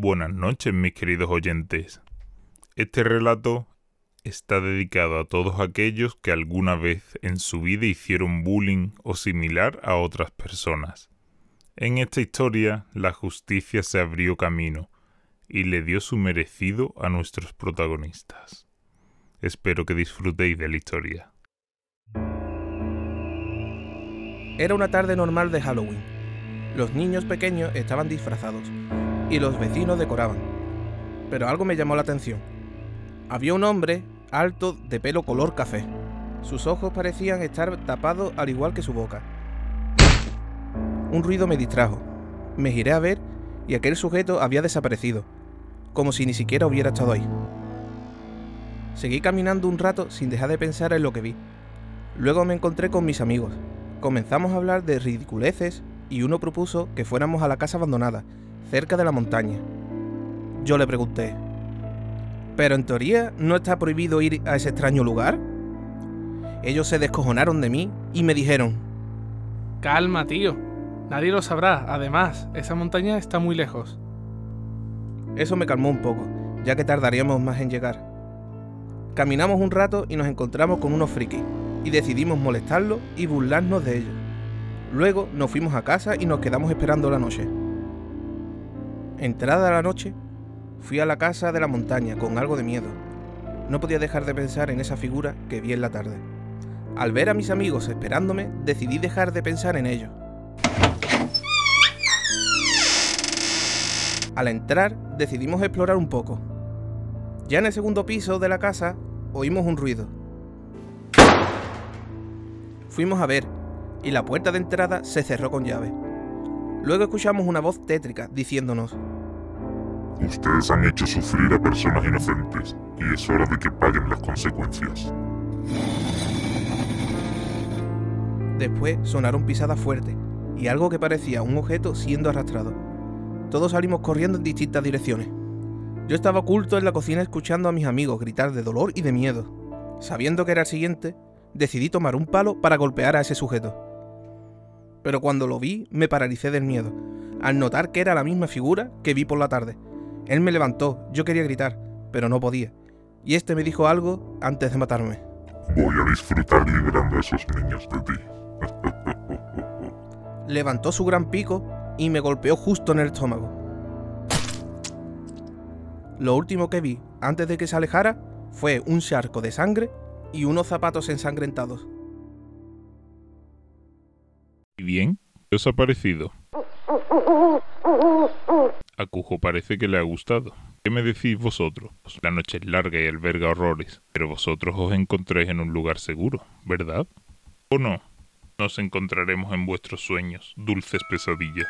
Buenas noches, mis queridos oyentes. Este relato está dedicado a todos aquellos que alguna vez en su vida hicieron bullying o similar a otras personas. En esta historia, la justicia se abrió camino y le dio su merecido a nuestros protagonistas. Espero que disfrutéis de la historia. Era una tarde normal de Halloween. Los niños pequeños estaban disfrazados y los vecinos decoraban. Pero algo me llamó la atención. Había un hombre alto de pelo color café. Sus ojos parecían estar tapados al igual que su boca. Un ruido me distrajo. Me giré a ver y aquel sujeto había desaparecido, como si ni siquiera hubiera estado ahí. Seguí caminando un rato sin dejar de pensar en lo que vi. Luego me encontré con mis amigos. Comenzamos a hablar de ridiculeces y uno propuso que fuéramos a la casa abandonada, cerca de la montaña. Yo le pregunté, ¿pero en teoría no está prohibido ir a ese extraño lugar? Ellos se descojonaron de mí y me dijeron, Calma, tío. Nadie lo sabrá. Además, esa montaña está muy lejos. Eso me calmó un poco, ya que tardaríamos más en llegar. Caminamos un rato y nos encontramos con unos frikis, y decidimos molestarlos y burlarnos de ellos. Luego nos fuimos a casa y nos quedamos esperando la noche. Entrada la noche, fui a la casa de la montaña con algo de miedo. No podía dejar de pensar en esa figura que vi en la tarde. Al ver a mis amigos esperándome, decidí dejar de pensar en ello. Al entrar, decidimos explorar un poco. Ya en el segundo piso de la casa, oímos un ruido. Fuimos a ver, y la puerta de entrada se cerró con llave. Luego escuchamos una voz tétrica diciéndonos, Ustedes han hecho sufrir a personas inocentes y es hora de que paguen las consecuencias. Después sonaron pisadas fuertes y algo que parecía un objeto siendo arrastrado. Todos salimos corriendo en distintas direcciones. Yo estaba oculto en la cocina escuchando a mis amigos gritar de dolor y de miedo. Sabiendo que era el siguiente, decidí tomar un palo para golpear a ese sujeto. Pero cuando lo vi, me paralicé del miedo, al notar que era la misma figura que vi por la tarde. Él me levantó, yo quería gritar, pero no podía. Y este me dijo algo antes de matarme. Voy a disfrutar liberando a esos niños de ti. Levantó su gran pico y me golpeó justo en el estómago. Lo último que vi antes de que se alejara fue un charco de sangre y unos zapatos ensangrentados. ¿Y bien? ¿Qué os ha parecido? A Cujo parece que le ha gustado. ¿Qué me decís vosotros? Pues la noche es larga y alberga horrores, pero vosotros os encontráis en un lugar seguro, ¿verdad? ¿O no? Nos encontraremos en vuestros sueños, dulces pesadillas.